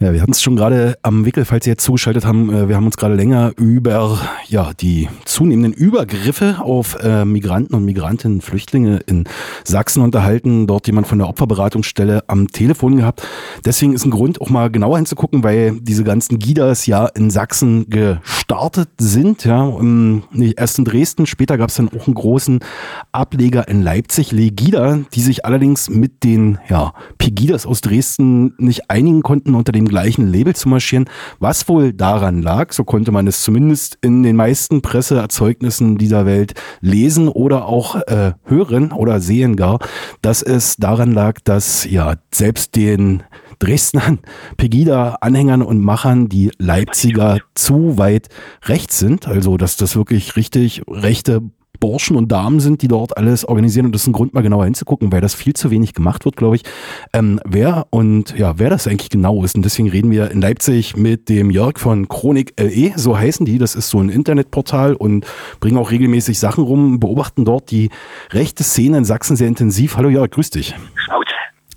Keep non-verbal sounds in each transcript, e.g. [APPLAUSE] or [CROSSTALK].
Ja, wir hatten es schon gerade am Wickel, falls Sie jetzt zugeschaltet haben. Äh, wir haben uns gerade länger über ja die zunehmenden Übergriffe auf äh, Migranten und Migrantinnen, Flüchtlinge in Sachsen unterhalten. Dort jemand von der Opferberatungsstelle am Telefon gehabt. Deswegen ist ein Grund, auch mal genauer hinzugucken, weil diese ganzen Gidas ja in Sachsen gestartet sind. Ja, erst in Dresden, später gab es dann auch einen großen Ableger in Leipzig, Legida, die sich allerdings mit den ja, Pegidas aus Dresden nicht einigen konnten unter dem gleichen Label zu marschieren. Was wohl daran lag, so konnte man es zumindest in den meisten Presseerzeugnissen dieser Welt lesen oder auch äh, hören oder sehen gar, dass es daran lag, dass ja selbst den Dresdnern, [LAUGHS] Pegida-Anhängern und Machern die Leipziger zu weit rechts sind. Also, dass das wirklich richtig rechte Burschen und Damen sind, die dort alles organisieren und das ist ein Grund, mal genauer hinzugucken, weil das viel zu wenig gemacht wird, glaube ich. Ähm, wer und ja, wer das eigentlich genau ist und deswegen reden wir in Leipzig mit dem Jörg von Chronik LE, so heißen die, das ist so ein Internetportal und bringen auch regelmäßig Sachen rum, beobachten dort die rechte Szene in Sachsen sehr intensiv. Hallo Jörg, grüß dich. Schnauze.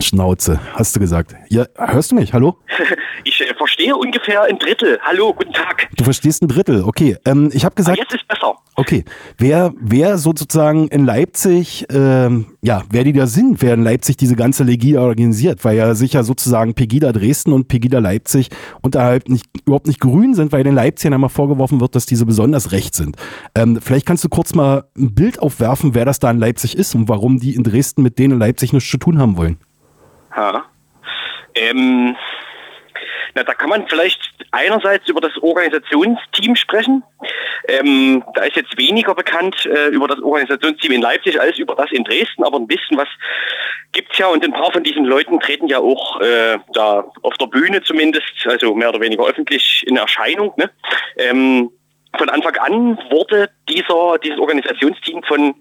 Schnauze, hast du gesagt. Ja, hörst du mich? Hallo? [LAUGHS] Ich verstehe ungefähr ein Drittel. Hallo, guten Tag. Du verstehst ein Drittel, okay. Ähm, ich habe gesagt. Ah, jetzt ist besser. Okay. Wer, wer sozusagen in Leipzig, ähm, ja, wer die da sind, wer in Leipzig diese ganze Legida organisiert, weil ja sicher sozusagen Pegida Dresden und Pegida Leipzig unterhalb nicht, überhaupt nicht grün sind, weil den Leipzigern einmal vorgeworfen wird, dass diese besonders recht sind. Ähm, vielleicht kannst du kurz mal ein Bild aufwerfen, wer das da in Leipzig ist und warum die in Dresden mit denen in Leipzig nichts zu tun haben wollen. Ha. Ähm, na, da kann man vielleicht einerseits über das Organisationsteam sprechen. Ähm, da ist jetzt weniger bekannt äh, über das Organisationsteam in Leipzig als über das in Dresden, aber ein bisschen was gibt's ja und ein paar von diesen Leuten treten ja auch äh, da auf der Bühne zumindest, also mehr oder weniger öffentlich in Erscheinung. Ne? Ähm, von Anfang an wurde dieser, dieses Organisationsteam von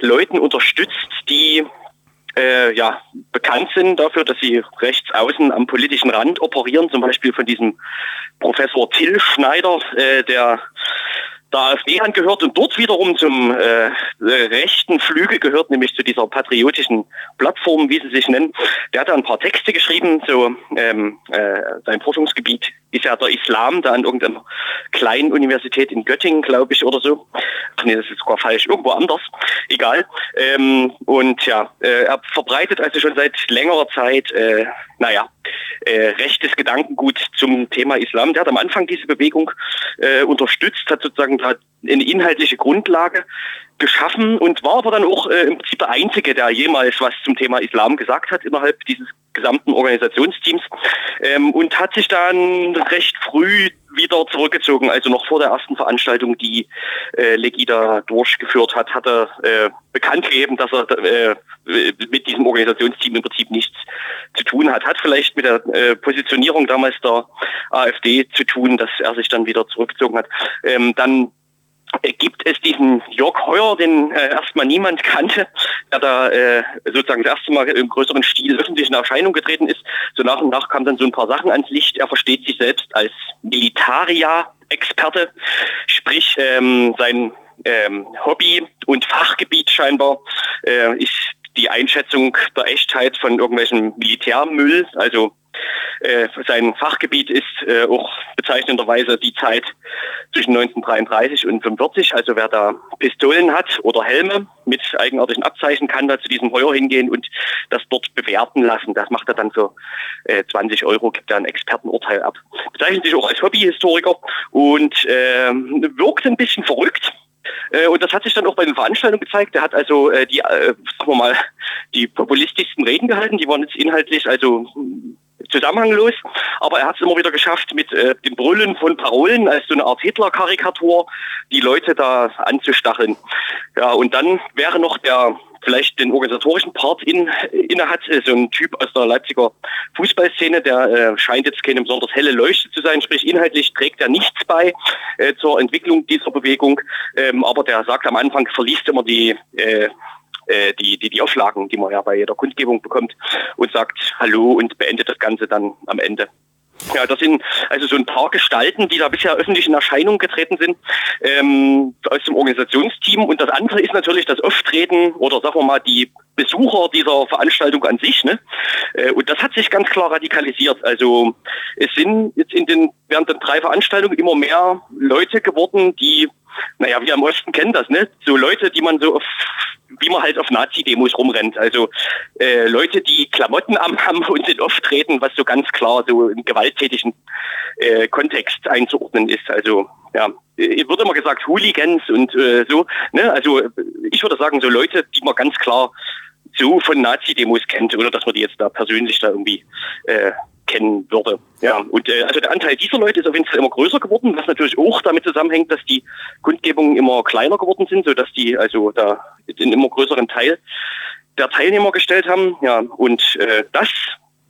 Leuten unterstützt, die äh, ja, bekannt sind dafür, dass sie rechts außen am politischen Rand operieren, zum Beispiel von diesem Professor Till Schneider, äh, der der AfD angehört und dort wiederum zum äh, äh, rechten Flügel gehört, nämlich zu dieser patriotischen Plattform, wie sie sich nennen. Der hat da ein paar Texte geschrieben, so ähm, äh, sein Forschungsgebiet ist ja der Islam, da an irgendeiner kleinen Universität in Göttingen, glaube ich, oder so. Ach nee, das ist sogar falsch, irgendwo anders, egal. Ähm, und ja, äh, er verbreitet also schon seit längerer Zeit, äh, naja, äh, rechtes Gedankengut zum Thema Islam. Der hat am Anfang diese Bewegung äh, unterstützt, hat sozusagen da eine inhaltliche Grundlage geschaffen und war aber dann auch äh, im Prinzip der Einzige, der jemals was zum Thema Islam gesagt hat innerhalb dieses gesamten Organisationsteams ähm, und hat sich dann recht früh wieder zurückgezogen, also noch vor der ersten Veranstaltung, die äh, Legida durchgeführt hat, hat er äh, bekannt gegeben, dass er äh, mit diesem Organisationsteam im Prinzip nichts zu tun hat. Hat vielleicht mit der äh, Positionierung damals der AfD zu tun, dass er sich dann wieder zurückgezogen hat. Ähm, dann gibt es diesen Jörg Heuer, den äh, erstmal niemand kannte, der da äh, sozusagen das erste Mal im größeren Stil öffentlich in Erscheinung getreten ist. So nach und nach kamen dann so ein paar Sachen ans Licht. Er versteht sich selbst als Militaria-Experte, sprich ähm, sein ähm, Hobby und Fachgebiet scheinbar äh, ist die Einschätzung der Echtheit von irgendwelchen Militärmüll, also äh, sein Fachgebiet ist äh, auch bezeichnenderweise die Zeit zwischen 1933 und 45. Also wer da Pistolen hat oder Helme mit eigenartigen Abzeichen, kann da zu diesem Heuer hingehen und das dort bewerten lassen. Das macht er dann für äh, 20 Euro, gibt er ein Expertenurteil ab. Bezeichnet sich auch als Hobbyhistoriker und äh, wirkt ein bisschen verrückt. Äh, und das hat sich dann auch bei den Veranstaltungen gezeigt. Er hat also äh, die, äh, sagen wir mal, die populistischsten Reden gehalten. Die waren jetzt inhaltlich also zusammenhanglos, aber er hat es immer wieder geschafft, mit äh, dem Brüllen von Parolen als so eine Art Hitler-Karikatur die Leute da anzustacheln. Ja, und dann wäre noch der vielleicht den organisatorischen Part in, inne hat, so ein Typ aus der Leipziger Fußballszene, der äh, scheint jetzt keine besonders helle Leuchte zu sein, sprich inhaltlich trägt er nichts bei äh, zur Entwicklung dieser Bewegung, ähm, aber der sagt am Anfang, verliest immer die äh, äh, die, die, die Auflagen, die man ja bei jeder Kundgebung bekommt und sagt Hallo und beendet das Ganze dann am Ende. Ja, das sind also so ein paar Gestalten, die da bisher öffentlich in Erscheinung getreten sind ähm, aus dem Organisationsteam. Und das andere ist natürlich das Auftreten oder sagen wir mal die Besucher dieser Veranstaltung an sich. Ne? Äh, und das hat sich ganz klar radikalisiert. Also es sind jetzt in den während den drei Veranstaltungen immer mehr Leute geworden, die naja, wir im Osten kennen das, ne? So Leute, die man so auf, wie man halt auf Nazi-Demos rumrennt. Also äh, Leute, die Klamotten am haben und in auftreten, was so ganz klar so im gewalttätigen äh, Kontext einzuordnen ist. Also ja, äh, wird immer gesagt Hooligans und äh, so. Ne? Also ich würde sagen, so Leute, die man ganz klar so von Nazi-Demos kennt, oder dass man die jetzt da persönlich da irgendwie äh, kennen würde. Ja, und äh, also der Anteil dieser Leute ist auf jeden Fall immer größer geworden, was natürlich auch damit zusammenhängt, dass die Kundgebungen immer kleiner geworden sind, so dass die also da einen immer größeren Teil der Teilnehmer gestellt haben. Ja, und äh, das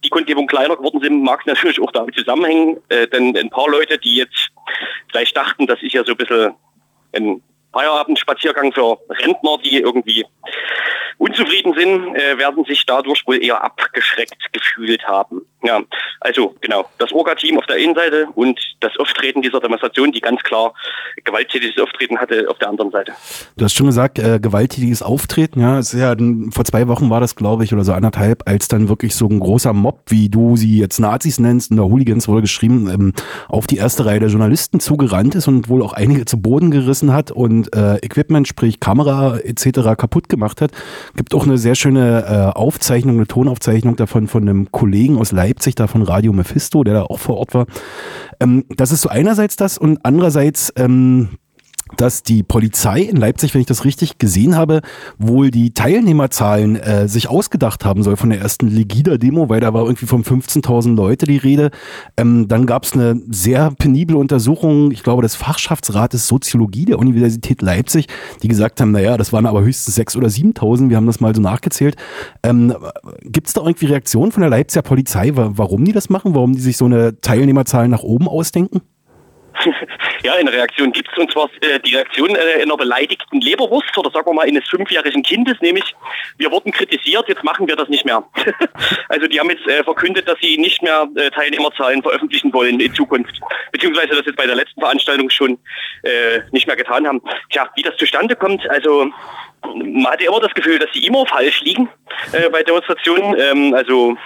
die Kundgebungen kleiner geworden sind, mag natürlich auch damit zusammenhängen, äh, denn ein paar Leute, die jetzt vielleicht dachten, das ist ja so ein bisschen ein Feierabendspaziergang für Rentner, die irgendwie unzufrieden sind, äh, werden sich dadurch wohl eher abgeschreckt gefühlt haben. Ja, also genau, das Orga-Team auf der einen Seite und das Auftreten dieser Demonstration, die ganz klar gewalttätiges Auftreten hatte auf der anderen Seite. Du hast schon gesagt, äh, gewalttätiges Auftreten, ja, ist ja vor zwei Wochen war das, glaube ich, oder so anderthalb, als dann wirklich so ein großer Mob, wie du sie jetzt Nazis nennst, in der Hooligans wurde geschrieben, ähm, auf die erste Reihe der Journalisten zugerannt ist und wohl auch einige zu Boden gerissen hat und äh, Equipment, sprich Kamera etc. kaputt gemacht hat. Gibt auch eine sehr schöne äh, Aufzeichnung, eine Tonaufzeichnung davon von einem Kollegen aus Leipzig, da von Radio Mephisto, der da auch vor Ort war. Ähm, das ist so einerseits das und andererseits ähm, dass die Polizei in Leipzig, wenn ich das richtig gesehen habe, wohl die Teilnehmerzahlen äh, sich ausgedacht haben soll von der ersten Legida-Demo, weil da war irgendwie von 15.000 Leute die Rede. Ähm, dann gab es eine sehr penible Untersuchung, ich glaube, des Fachschaftsrates Soziologie der Universität Leipzig, die gesagt haben, naja, das waren aber höchstens 6.000 oder 7.000, wir haben das mal so nachgezählt. Ähm, Gibt es da irgendwie Reaktionen von der Leipziger Polizei, warum die das machen, warum die sich so eine Teilnehmerzahl nach oben ausdenken? [LAUGHS] ja, eine Reaktion gibt es, und zwar äh, die Reaktion äh, einer beleidigten Leberwurst oder sagen wir mal eines fünfjährigen Kindes, nämlich wir wurden kritisiert, jetzt machen wir das nicht mehr. [LAUGHS] also die haben jetzt äh, verkündet, dass sie nicht mehr äh, Teilnehmerzahlen veröffentlichen wollen in Zukunft, beziehungsweise das jetzt bei der letzten Veranstaltung schon äh, nicht mehr getan haben. Tja, wie das zustande kommt, also man hatte immer das Gefühl, dass sie immer falsch liegen äh, bei Demonstrationen. Ähm, also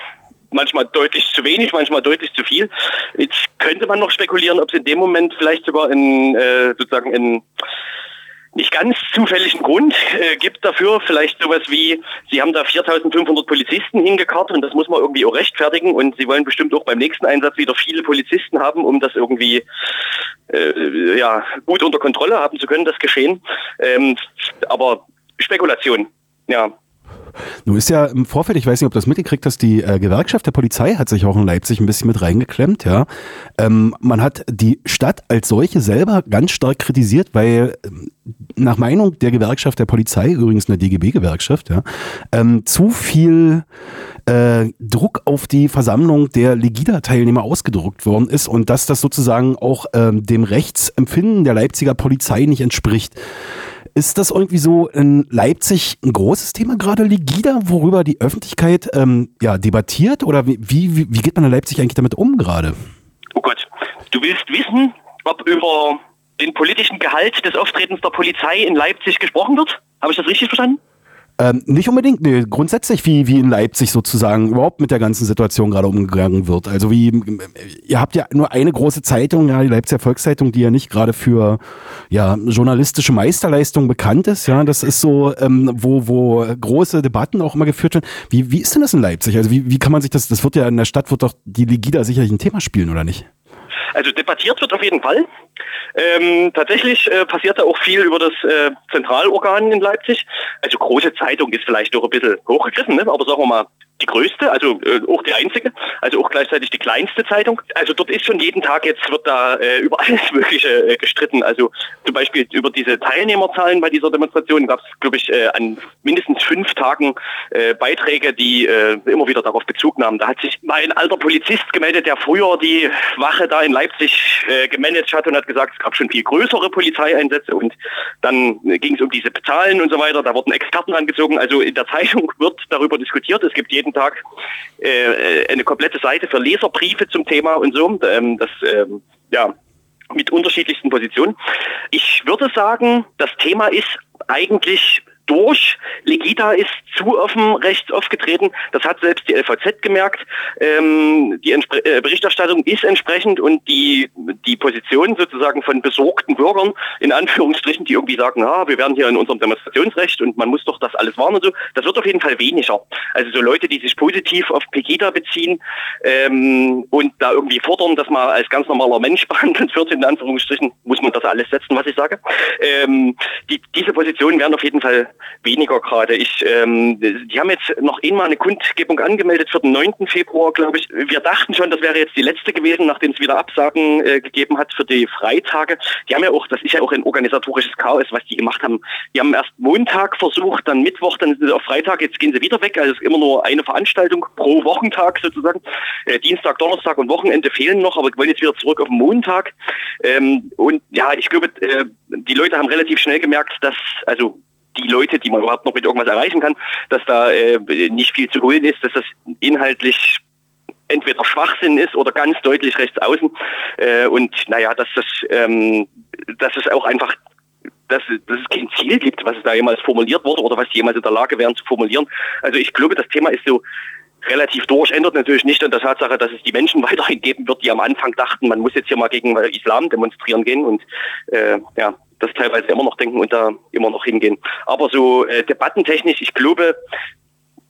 manchmal deutlich zu wenig, manchmal deutlich zu viel. Jetzt könnte man noch spekulieren, ob es in dem Moment vielleicht sogar in, äh, sozusagen in nicht ganz zufälligen Grund äh, gibt dafür. Vielleicht sowas wie, Sie haben da 4500 Polizisten hingekarrt und das muss man irgendwie auch rechtfertigen und Sie wollen bestimmt auch beim nächsten Einsatz wieder viele Polizisten haben, um das irgendwie äh, ja, gut unter Kontrolle haben zu können, das Geschehen. Ähm, aber Spekulation, ja. Nun ist ja im Vorfeld, ich weiß nicht, ob du das mitgekriegt hast, die äh, Gewerkschaft der Polizei hat sich auch in Leipzig ein bisschen mit reingeklemmt, ja. Ähm, man hat die Stadt als solche selber ganz stark kritisiert, weil ähm, nach Meinung der Gewerkschaft der Polizei, übrigens eine DGB-Gewerkschaft, ja, ähm, zu viel äh, Druck auf die Versammlung der Legida-Teilnehmer ausgedruckt worden ist und dass das sozusagen auch ähm, dem Rechtsempfinden der Leipziger Polizei nicht entspricht. Ist das irgendwie so in Leipzig ein großes Thema gerade, Ligida, worüber die Öffentlichkeit ähm, ja, debattiert? Oder wie, wie, wie geht man in Leipzig eigentlich damit um gerade? Oh Gott, du willst wissen, ob über den politischen Gehalt des Auftretens der Polizei in Leipzig gesprochen wird? Habe ich das richtig verstanden? Ähm, nicht unbedingt, nee, grundsätzlich wie, wie in Leipzig sozusagen überhaupt mit der ganzen Situation gerade umgegangen wird. Also wie, ihr habt ja nur eine große Zeitung, ja, die Leipziger Volkszeitung, die ja nicht gerade für ja, journalistische Meisterleistung bekannt ist. Ja, das ist so, ähm, wo, wo große Debatten auch immer geführt werden. Wie, wie ist denn das in Leipzig? Also wie, wie kann man sich das, das wird ja in der Stadt, wird doch die Legida sicherlich ein Thema spielen, oder nicht? Also debattiert wird auf jeden Fall. Ähm, tatsächlich äh, passiert da auch viel über das äh, Zentralorgan in Leipzig. Also große Zeitung ist vielleicht doch ein bisschen hochgegriffen, ne? aber sagen wir mal, die größte, also äh, auch die einzige, also auch gleichzeitig die kleinste Zeitung. Also dort ist schon jeden Tag jetzt wird da äh, über [LAUGHS] alles Mögliche äh, gestritten. Also zum Beispiel über diese Teilnehmerzahlen bei dieser Demonstration gab es, glaube ich, äh, an mindestens fünf Tagen äh, Beiträge, die äh, immer wieder darauf Bezug nahmen. Da hat sich mal ein alter Polizist gemeldet, der früher die Wache da in Leipzig gemanagt hat und hat gesagt, es gab schon viel größere Polizeieinsätze und dann ging es um diese Zahlen und so weiter. Da wurden Experten angezogen. Also in der Zeitung [LAUGHS] wird darüber diskutiert. Es gibt jeden nächsten Tag äh, eine komplette Seite für Leserbriefe zum Thema und so. Ähm, das, ähm, ja, mit unterschiedlichsten Positionen. Ich würde sagen, das Thema ist eigentlich durch. Legita ist zu offen rechts aufgetreten. Das hat selbst die LVZ gemerkt. Ähm, die Entspre äh, Berichterstattung ist entsprechend und die, die Position sozusagen von besorgten Bürgern, in Anführungsstrichen, die irgendwie sagen, ah, wir werden hier in unserem Demonstrationsrecht und man muss doch das alles wahren und so, das wird auf jeden Fall weniger. Also so Leute, die sich positiv auf Pegida beziehen ähm, und da irgendwie fordern, dass man als ganz normaler Mensch [LAUGHS] behandelt wird, in Anführungsstrichen, muss man das alles setzen, was ich sage. Ähm, die, diese Positionen werden auf jeden Fall weniger gerade. Ich, ähm, die haben jetzt noch einmal eine Kundgebung angemeldet für den 9. Februar, glaube ich. Wir dachten schon, das wäre jetzt die letzte gewesen, nachdem es wieder Absagen äh, gegeben hat für die Freitage. Die haben ja auch, das ist ja auch ein organisatorisches Chaos, was die gemacht haben. Die haben erst Montag versucht, dann Mittwoch, dann auf Freitag, jetzt gehen sie wieder weg. Also es ist immer nur eine Veranstaltung pro Wochentag sozusagen. Äh, Dienstag, Donnerstag und Wochenende fehlen noch, aber wollen jetzt wieder zurück auf Montag. Ähm, und ja, ich glaube, äh, die Leute haben relativ schnell gemerkt, dass, also die Leute, die man überhaupt noch mit irgendwas erreichen kann, dass da äh, nicht viel zu holen ist, dass das inhaltlich entweder Schwachsinn ist oder ganz deutlich rechts außen. Äh, und naja, dass das, ähm, dass es auch einfach dass, dass es kein Ziel gibt, was da jemals formuliert wurde oder was die jemals in der Lage wären zu formulieren. Also ich glaube, das Thema ist so relativ durch, ändert natürlich nicht an der Tatsache, dass es die Menschen [LAUGHS] weiterhin geben wird, die am Anfang dachten, man muss jetzt hier mal gegen Islam demonstrieren gehen und äh, ja, das teilweise immer noch denken und da immer noch hingehen. Aber so äh, debattentechnisch, ich glaube,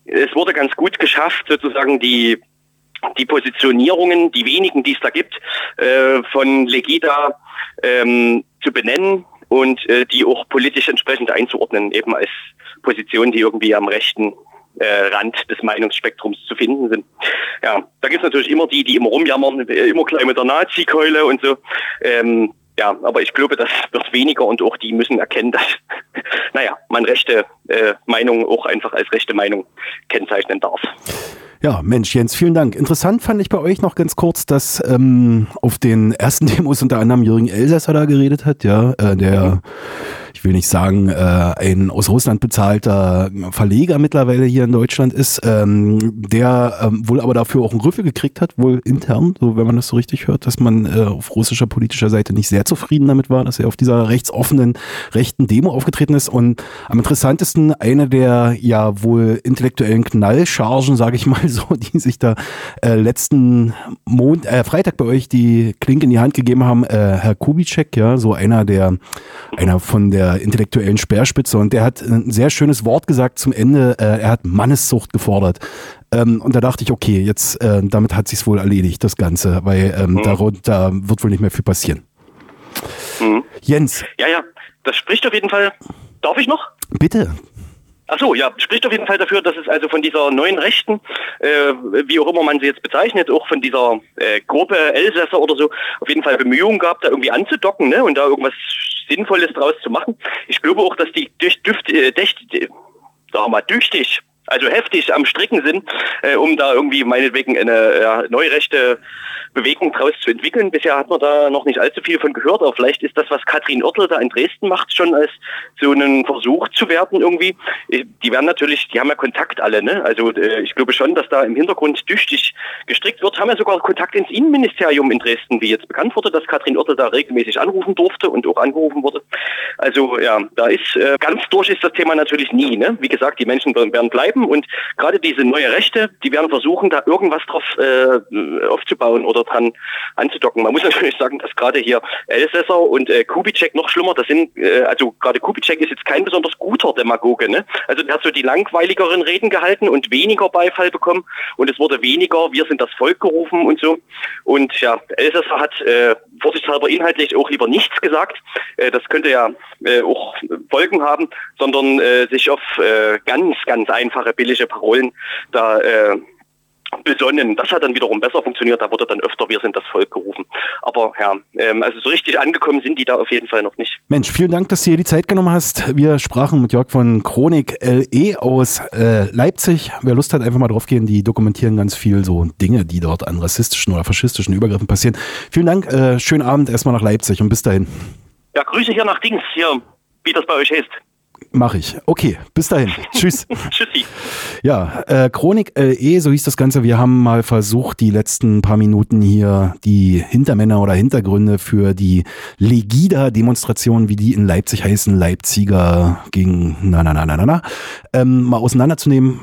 es wurde ganz gut geschafft, sozusagen die die Positionierungen, die wenigen, die es da gibt, äh, von Legida ähm, zu benennen und äh, die auch politisch entsprechend einzuordnen, eben als Positionen, die irgendwie am rechten äh, Rand des Meinungsspektrums zu finden sind. Ja, da gibt es natürlich immer die, die immer rumjammern, äh, immer gleich mit der Nazi-Keule und so. Ähm, ja, aber ich glaube, das wird weniger und auch die müssen erkennen, dass, [LAUGHS] naja, man rechte äh, Meinung auch einfach als rechte Meinung kennzeichnen darf. Ja, Mensch, Jens, vielen Dank. Interessant fand ich bei euch noch ganz kurz, dass ähm, auf den ersten [LAUGHS] Demos unter anderem Jürgen Elsässer da geredet hat, ja, äh, der ich will nicht sagen, äh, ein aus Russland bezahlter Verleger mittlerweile hier in Deutschland ist, ähm, der ähm, wohl aber dafür auch einen Rüffel gekriegt hat, wohl intern, so wenn man das so richtig hört, dass man äh, auf russischer politischer Seite nicht sehr zufrieden damit war, dass er auf dieser rechtsoffenen rechten Demo aufgetreten ist. Und am interessantesten eine der ja wohl intellektuellen Knallchargen, sage ich mal so, [LAUGHS] die sich da äh, letzten Mond, äh, Freitag bei euch die Klinke in die Hand gegeben haben, äh, Herr Kubitschek, ja, so einer der, einer von der intellektuellen Speerspitze und der hat ein sehr schönes Wort gesagt zum Ende. Äh, er hat Manneszucht gefordert. Ähm, und da dachte ich, okay, jetzt äh, damit hat sich's wohl erledigt, das Ganze, weil ähm, mhm. darunter wird wohl nicht mehr viel passieren. Mhm. Jens. Ja, ja, das spricht auf jeden Fall. Darf ich noch? Bitte. Ach so, ja, spricht auf jeden Fall dafür, dass es also von dieser neuen Rechten, äh, wie auch immer man sie jetzt bezeichnet, auch von dieser äh, Gruppe Elsässer oder so, auf jeden Fall Bemühungen gab, da irgendwie anzudocken ne, und da irgendwas Sinnvolles draus zu machen. Ich glaube auch, dass die durch Düft, äh, dächt, äh, mal, düchtig also heftig am Stricken sind, äh, um da irgendwie meinetwegen eine ja, neurechte Bewegung draus zu entwickeln. Bisher hat man da noch nicht allzu viel von gehört, aber vielleicht ist das, was Katrin Oertel da in Dresden macht, schon als so einen Versuch zu werden irgendwie. Die werden natürlich, die haben ja Kontakt alle, ne? Also äh, ich glaube schon, dass da im Hintergrund tüchtig gestrickt wird. Haben ja sogar Kontakt ins Innenministerium in Dresden, wie jetzt bekannt wurde, dass Katrin Oertel da regelmäßig anrufen durfte und auch angerufen wurde. Also ja, da ist äh, ganz durch ist das Thema natürlich nie, ne? Wie gesagt, die Menschen werden bleiben und gerade diese neue Rechte, die werden versuchen, da irgendwas drauf äh, aufzubauen oder dran anzudocken. Man muss [LAUGHS] natürlich sagen, dass gerade hier Elsässer und äh, Kubitschek noch schlimmer, das sind, äh, also gerade Kubitschek ist jetzt kein besonders guter Demagoge, ne? Also der hat so die langweiligeren Reden gehalten und weniger Beifall bekommen und es wurde weniger, wir sind das Volk gerufen und so. Und ja, Elsässer hat äh, vorsichtshalber inhaltlich auch lieber nichts gesagt. Äh, das könnte ja äh, auch Folgen haben, sondern äh, sich auf äh, ganz, ganz einfache, billige Parolen da äh, besonnen. Das hat dann wiederum besser funktioniert. Da wurde dann öfter Wir sind das Volk gerufen. Aber ja, ähm, also so richtig angekommen sind die da auf jeden Fall noch nicht. Mensch, vielen Dank, dass du dir die Zeit genommen hast. Wir sprachen mit Jörg von Chronik LE aus äh, Leipzig. Wer Lust hat, einfach mal drauf gehen. Die dokumentieren ganz viel so Dinge, die dort an rassistischen oder faschistischen Übergriffen passieren. Vielen Dank. Äh, schönen Abend erstmal nach Leipzig und bis dahin. Ja, Grüße hier nach Dings, hier, wie das bei euch heißt. Mach ich. Okay, bis dahin. [LAUGHS] Tschüss. Tschüssi. Ja, äh, Chronik LE, so hieß das Ganze. Wir haben mal versucht, die letzten paar Minuten hier die Hintermänner oder Hintergründe für die Legida-Demonstrationen, wie die in Leipzig heißen, Leipziger gegen na na na na na na, ähm, mal auseinanderzunehmen